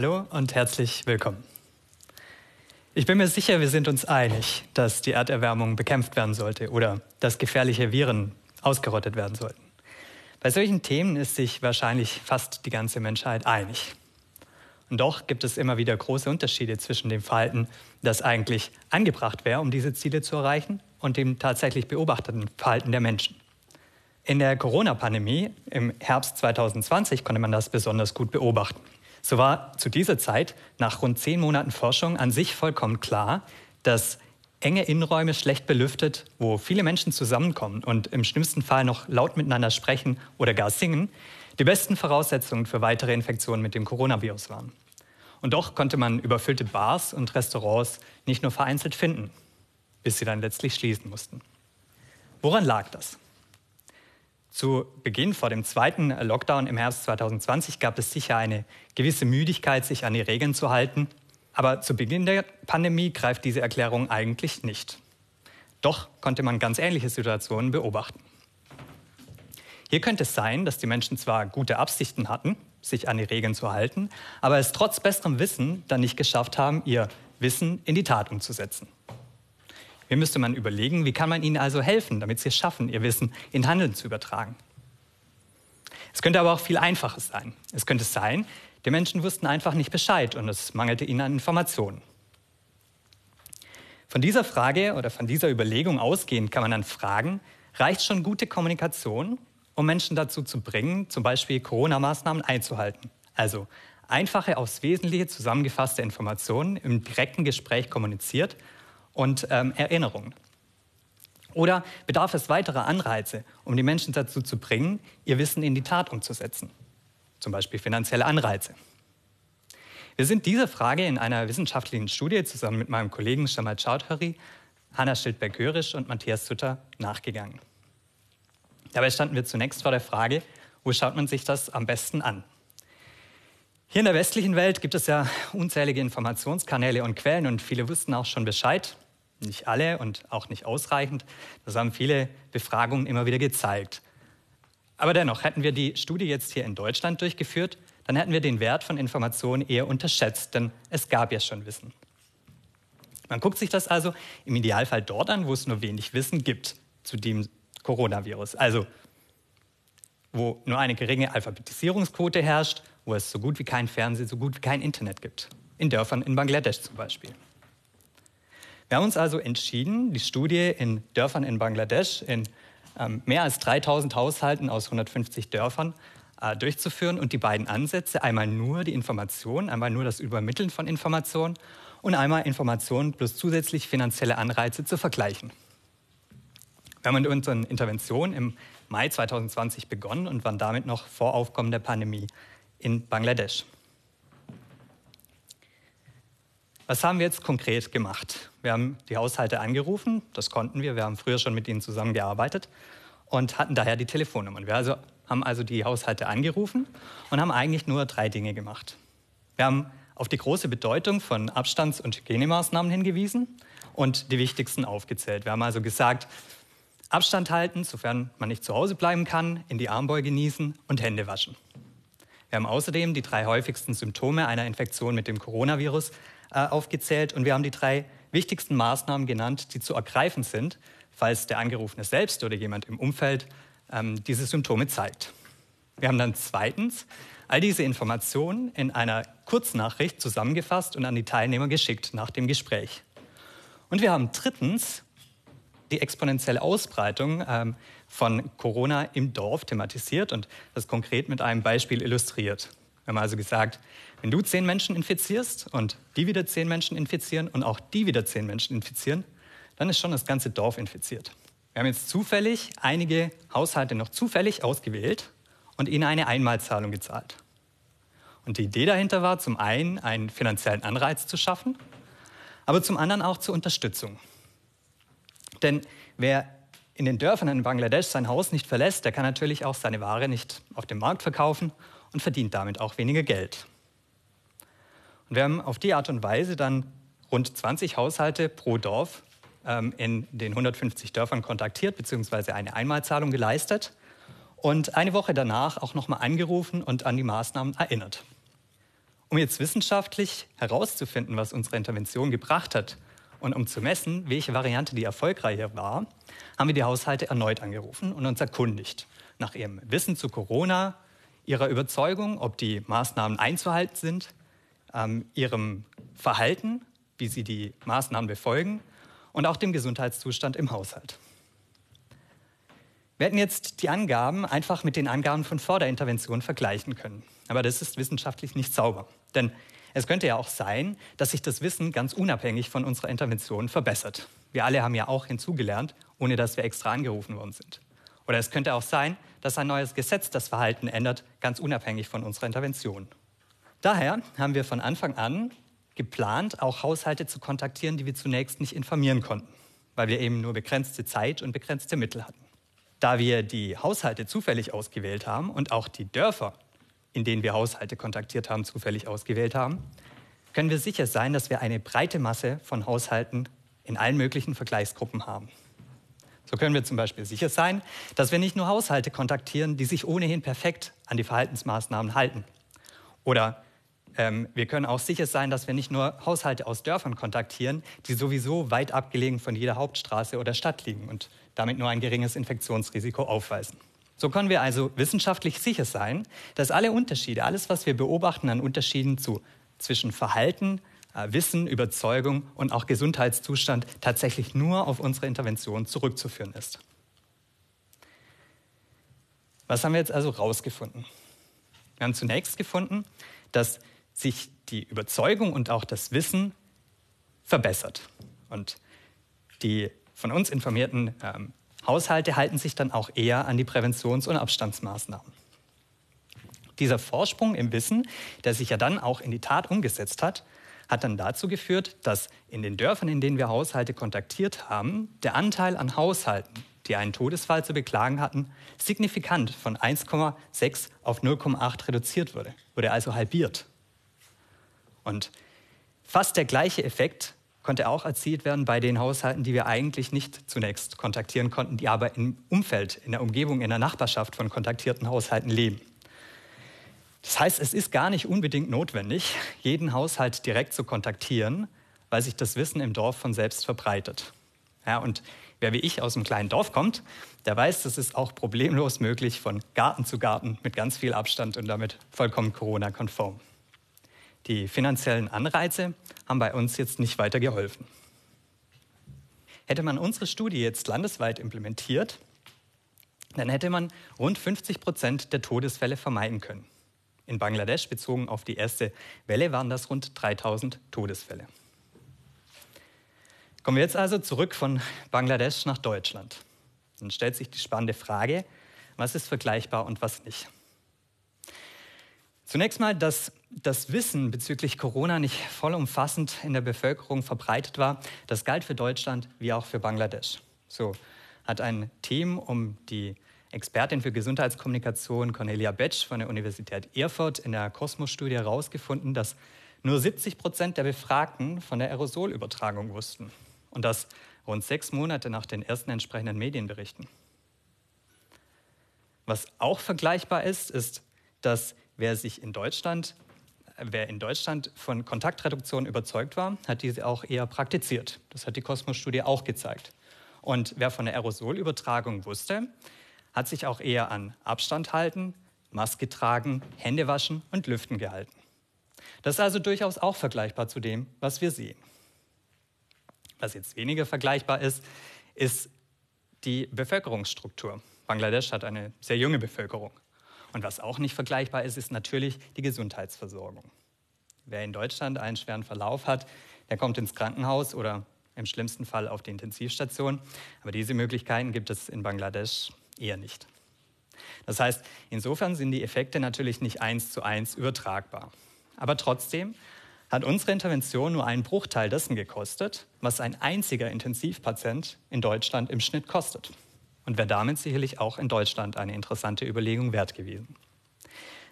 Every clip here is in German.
Hallo und herzlich willkommen. Ich bin mir sicher, wir sind uns einig, dass die Erderwärmung bekämpft werden sollte oder dass gefährliche Viren ausgerottet werden sollten. Bei solchen Themen ist sich wahrscheinlich fast die ganze Menschheit einig. Und doch gibt es immer wieder große Unterschiede zwischen dem Verhalten, das eigentlich angebracht wäre, um diese Ziele zu erreichen, und dem tatsächlich beobachteten Verhalten der Menschen. In der Corona-Pandemie im Herbst 2020 konnte man das besonders gut beobachten. So war zu dieser Zeit, nach rund zehn Monaten Forschung, an sich vollkommen klar, dass enge Innenräume schlecht belüftet, wo viele Menschen zusammenkommen und im schlimmsten Fall noch laut miteinander sprechen oder gar singen, die besten Voraussetzungen für weitere Infektionen mit dem Coronavirus waren. Und doch konnte man überfüllte Bars und Restaurants nicht nur vereinzelt finden, bis sie dann letztlich schließen mussten. Woran lag das? Zu Beginn vor dem zweiten Lockdown im Herbst 2020 gab es sicher eine gewisse Müdigkeit, sich an die Regeln zu halten. Aber zu Beginn der Pandemie greift diese Erklärung eigentlich nicht. Doch konnte man ganz ähnliche Situationen beobachten. Hier könnte es sein, dass die Menschen zwar gute Absichten hatten, sich an die Regeln zu halten, aber es trotz besserem Wissen dann nicht geschafft haben, ihr Wissen in die Tat umzusetzen. Hier müsste man überlegen, wie kann man ihnen also helfen, damit sie es schaffen, ihr Wissen in Handeln zu übertragen. Es könnte aber auch viel Einfaches sein. Es könnte sein, die Menschen wussten einfach nicht Bescheid und es mangelte ihnen an Informationen. Von dieser Frage oder von dieser Überlegung ausgehend kann man dann fragen, reicht schon gute Kommunikation um Menschen dazu zu bringen, zum Beispiel Corona-Maßnahmen einzuhalten. Also einfache, aufs Wesentliche zusammengefasste Informationen im direkten Gespräch kommuniziert und ähm, Erinnerungen. Oder bedarf es weiterer Anreize, um die Menschen dazu zu bringen, ihr Wissen in die Tat umzusetzen? Zum Beispiel finanzielle Anreize. Wir sind dieser Frage in einer wissenschaftlichen Studie zusammen mit meinem Kollegen Shamal Chaudhary, Hanna Schildberg-Görisch und Matthias Sutter nachgegangen. Dabei standen wir zunächst vor der Frage, wo schaut man sich das am besten an? Hier in der westlichen Welt gibt es ja unzählige Informationskanäle und Quellen und viele wussten auch schon Bescheid. Nicht alle und auch nicht ausreichend. Das haben viele Befragungen immer wieder gezeigt. Aber dennoch, hätten wir die Studie jetzt hier in Deutschland durchgeführt, dann hätten wir den Wert von Informationen eher unterschätzt, denn es gab ja schon Wissen. Man guckt sich das also im Idealfall dort an, wo es nur wenig Wissen gibt zu dem Coronavirus. Also wo nur eine geringe Alphabetisierungsquote herrscht, wo es so gut wie kein Fernsehen, so gut wie kein Internet gibt. In Dörfern in Bangladesch zum Beispiel. Wir haben uns also entschieden, die Studie in Dörfern in Bangladesch, in ähm, mehr als 3000 Haushalten aus 150 Dörfern äh, durchzuführen und die beiden Ansätze, einmal nur die Information, einmal nur das Übermitteln von Informationen und einmal Informationen plus zusätzlich finanzielle Anreize zu vergleichen. Wir haben mit unseren Interventionen im Mai 2020 begonnen und waren damit noch vor Aufkommen der Pandemie in Bangladesch. Was haben wir jetzt konkret gemacht? Wir haben die Haushalte angerufen, das konnten wir, wir haben früher schon mit ihnen zusammengearbeitet und hatten daher die Telefonnummern. Wir also, haben also die Haushalte angerufen und haben eigentlich nur drei Dinge gemacht. Wir haben auf die große Bedeutung von Abstands- und Hygienemaßnahmen hingewiesen und die wichtigsten aufgezählt. Wir haben also gesagt, Abstand halten, sofern man nicht zu Hause bleiben kann, in die Armbeuge genießen und Hände waschen. Wir haben außerdem die drei häufigsten Symptome einer Infektion mit dem Coronavirus äh, aufgezählt und wir haben die drei wichtigsten Maßnahmen genannt, die zu ergreifen sind, falls der Angerufene selbst oder jemand im Umfeld ähm, diese Symptome zeigt. Wir haben dann zweitens all diese Informationen in einer Kurznachricht zusammengefasst und an die Teilnehmer geschickt nach dem Gespräch. Und wir haben drittens die exponentielle Ausbreitung ähm, von Corona im Dorf thematisiert und das konkret mit einem Beispiel illustriert. Wir haben also gesagt, wenn du zehn Menschen infizierst und die wieder zehn Menschen infizieren und auch die wieder zehn Menschen infizieren, dann ist schon das ganze Dorf infiziert. Wir haben jetzt zufällig einige Haushalte noch zufällig ausgewählt und ihnen eine Einmalzahlung gezahlt. Und die Idee dahinter war, zum einen einen finanziellen Anreiz zu schaffen, aber zum anderen auch zur Unterstützung. Denn wer in den Dörfern in Bangladesch sein Haus nicht verlässt, der kann natürlich auch seine Ware nicht auf dem Markt verkaufen und verdient damit auch weniger Geld. Und wir haben auf die Art und Weise dann rund 20 Haushalte pro Dorf ähm, in den 150 Dörfern kontaktiert bzw. eine Einmalzahlung geleistet und eine Woche danach auch nochmal angerufen und an die Maßnahmen erinnert. Um jetzt wissenschaftlich herauszufinden, was unsere Intervention gebracht hat und um zu messen, welche Variante die erfolgreiche war, haben wir die Haushalte erneut angerufen und uns erkundigt nach ihrem Wissen zu Corona, ihrer Überzeugung, ob die Maßnahmen einzuhalten sind, ähm, ihrem Verhalten, wie sie die Maßnahmen befolgen und auch dem Gesundheitszustand im Haushalt. Wir hätten jetzt die Angaben einfach mit den Angaben von vor der Intervention vergleichen können. Aber das ist wissenschaftlich nicht sauber. Denn es könnte ja auch sein, dass sich das Wissen ganz unabhängig von unserer Intervention verbessert. Wir alle haben ja auch hinzugelernt, ohne dass wir extra angerufen worden sind. Oder es könnte auch sein, dass ein neues Gesetz das Verhalten ändert, ganz unabhängig von unserer Intervention. Daher haben wir von Anfang an geplant, auch Haushalte zu kontaktieren, die wir zunächst nicht informieren konnten, weil wir eben nur begrenzte Zeit und begrenzte Mittel hatten. Da wir die Haushalte zufällig ausgewählt haben und auch die Dörfer, in denen wir Haushalte kontaktiert haben, zufällig ausgewählt haben, können wir sicher sein, dass wir eine breite Masse von Haushalten in allen möglichen Vergleichsgruppen haben. So können wir zum Beispiel sicher sein, dass wir nicht nur Haushalte kontaktieren, die sich ohnehin perfekt an die Verhaltensmaßnahmen halten. Oder ähm, wir können auch sicher sein, dass wir nicht nur Haushalte aus Dörfern kontaktieren, die sowieso weit abgelegen von jeder Hauptstraße oder Stadt liegen und damit nur ein geringes Infektionsrisiko aufweisen. So können wir also wissenschaftlich sicher sein, dass alle Unterschiede, alles, was wir beobachten an Unterschieden zu, zwischen Verhalten, Wissen, Überzeugung und auch Gesundheitszustand tatsächlich nur auf unsere Intervention zurückzuführen ist. Was haben wir jetzt also herausgefunden? Wir haben zunächst gefunden, dass sich die Überzeugung und auch das Wissen verbessert. Und die von uns informierten ähm, Haushalte halten sich dann auch eher an die Präventions- und Abstandsmaßnahmen. Dieser Vorsprung im Wissen, der sich ja dann auch in die Tat umgesetzt hat, hat dann dazu geführt, dass in den Dörfern, in denen wir Haushalte kontaktiert haben, der Anteil an Haushalten, die einen Todesfall zu beklagen hatten, signifikant von 1,6 auf 0,8 reduziert wurde, wurde also halbiert. Und fast der gleiche Effekt konnte auch erzielt werden bei den Haushalten, die wir eigentlich nicht zunächst kontaktieren konnten, die aber im Umfeld, in der Umgebung, in der Nachbarschaft von kontaktierten Haushalten leben. Das heißt, es ist gar nicht unbedingt notwendig, jeden Haushalt direkt zu kontaktieren, weil sich das Wissen im Dorf von selbst verbreitet. Ja, und wer wie ich aus einem kleinen Dorf kommt, der weiß, das ist auch problemlos möglich von Garten zu Garten mit ganz viel Abstand und damit vollkommen Corona-konform. Die finanziellen Anreize haben bei uns jetzt nicht weiter geholfen. Hätte man unsere Studie jetzt landesweit implementiert, dann hätte man rund 50 Prozent der Todesfälle vermeiden können. In Bangladesch, bezogen auf die erste Welle, waren das rund 3000 Todesfälle. Kommen wir jetzt also zurück von Bangladesch nach Deutschland. Dann stellt sich die spannende Frage, was ist vergleichbar und was nicht. Zunächst mal, dass das Wissen bezüglich Corona nicht vollumfassend in der Bevölkerung verbreitet war, das galt für Deutschland wie auch für Bangladesch. So hat ein Team um die Expertin für Gesundheitskommunikation Cornelia Betsch von der Universität Erfurt in der Kosmos-Studie herausgefunden, dass nur 70 Prozent der Befragten von der Aerosolübertragung wussten und das rund sechs Monate nach den ersten entsprechenden Medienberichten. Was auch vergleichbar ist, ist, dass Wer sich in Deutschland, wer in Deutschland von Kontaktreduktion überzeugt war, hat diese auch eher praktiziert. Das hat die Kosmos-Studie auch gezeigt. Und wer von der Aerosolübertragung wusste, hat sich auch eher an Abstand halten, Maske tragen, Hände waschen und Lüften gehalten. Das ist also durchaus auch vergleichbar zu dem, was wir sehen. Was jetzt weniger vergleichbar ist, ist die Bevölkerungsstruktur. Bangladesch hat eine sehr junge Bevölkerung. Und was auch nicht vergleichbar ist, ist natürlich die Gesundheitsversorgung. Wer in Deutschland einen schweren Verlauf hat, der kommt ins Krankenhaus oder im schlimmsten Fall auf die Intensivstation. Aber diese Möglichkeiten gibt es in Bangladesch eher nicht. Das heißt, insofern sind die Effekte natürlich nicht eins zu eins übertragbar. Aber trotzdem hat unsere Intervention nur einen Bruchteil dessen gekostet, was ein einziger Intensivpatient in Deutschland im Schnitt kostet und wäre damit sicherlich auch in Deutschland eine interessante Überlegung wert gewesen.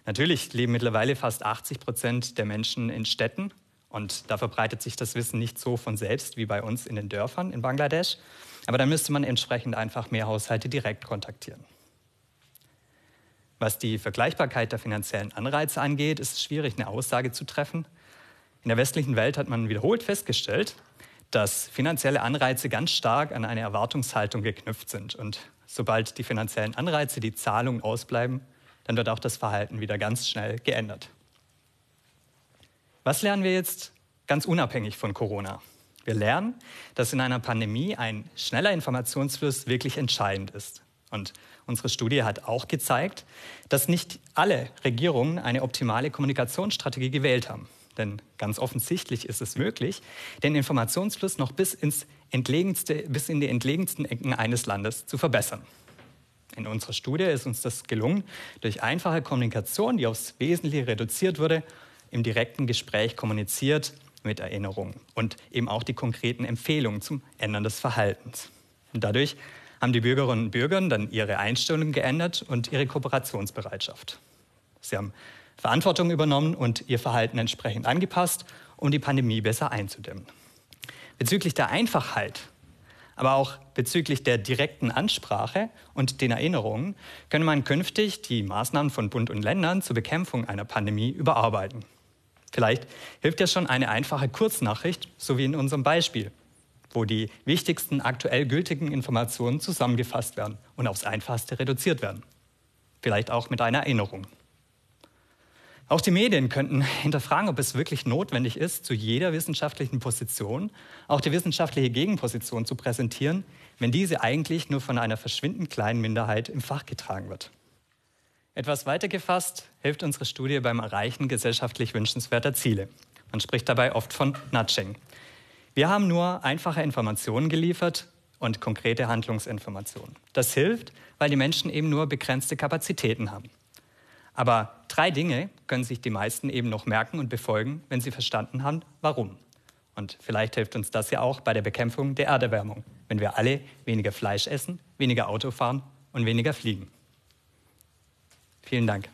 Natürlich leben mittlerweile fast 80 Prozent der Menschen in Städten und da verbreitet sich das Wissen nicht so von selbst wie bei uns in den Dörfern in Bangladesch. Aber da müsste man entsprechend einfach mehr Haushalte direkt kontaktieren. Was die Vergleichbarkeit der finanziellen Anreize angeht, ist es schwierig, eine Aussage zu treffen. In der westlichen Welt hat man wiederholt festgestellt, dass finanzielle Anreize ganz stark an eine Erwartungshaltung geknüpft sind. Und sobald die finanziellen Anreize, die Zahlungen ausbleiben, dann wird auch das Verhalten wieder ganz schnell geändert. Was lernen wir jetzt ganz unabhängig von Corona? Wir lernen, dass in einer Pandemie ein schneller Informationsfluss wirklich entscheidend ist. Und unsere Studie hat auch gezeigt, dass nicht alle Regierungen eine optimale Kommunikationsstrategie gewählt haben. Denn ganz offensichtlich ist es möglich, den Informationsfluss noch bis, ins entlegenste, bis in die entlegensten Ecken eines Landes zu verbessern. In unserer Studie ist uns das gelungen, durch einfache Kommunikation, die aufs Wesentliche reduziert wurde, im direkten Gespräch kommuniziert mit Erinnerungen und eben auch die konkreten Empfehlungen zum Ändern des Verhaltens. Und dadurch haben die Bürgerinnen und Bürger dann ihre Einstellung geändert und ihre Kooperationsbereitschaft. Sie haben Verantwortung übernommen und ihr Verhalten entsprechend angepasst, um die Pandemie besser einzudämmen. Bezüglich der Einfachheit, aber auch bezüglich der direkten Ansprache und den Erinnerungen könne man künftig die Maßnahmen von Bund und Ländern zur Bekämpfung einer Pandemie überarbeiten. Vielleicht hilft ja schon eine einfache Kurznachricht, so wie in unserem Beispiel, wo die wichtigsten aktuell gültigen Informationen zusammengefasst werden und aufs Einfachste reduziert werden. Vielleicht auch mit einer Erinnerung. Auch die Medien könnten hinterfragen, ob es wirklich notwendig ist, zu jeder wissenschaftlichen Position auch die wissenschaftliche Gegenposition zu präsentieren, wenn diese eigentlich nur von einer verschwindend kleinen Minderheit im Fach getragen wird. Etwas weiter gefasst hilft unsere Studie beim Erreichen gesellschaftlich wünschenswerter Ziele. Man spricht dabei oft von Nudging. Wir haben nur einfache Informationen geliefert und konkrete Handlungsinformationen. Das hilft, weil die Menschen eben nur begrenzte Kapazitäten haben. Aber drei Dinge können sich die meisten eben noch merken und befolgen, wenn sie verstanden haben, warum. Und vielleicht hilft uns das ja auch bei der Bekämpfung der Erderwärmung, wenn wir alle weniger Fleisch essen, weniger Auto fahren und weniger fliegen. Vielen Dank.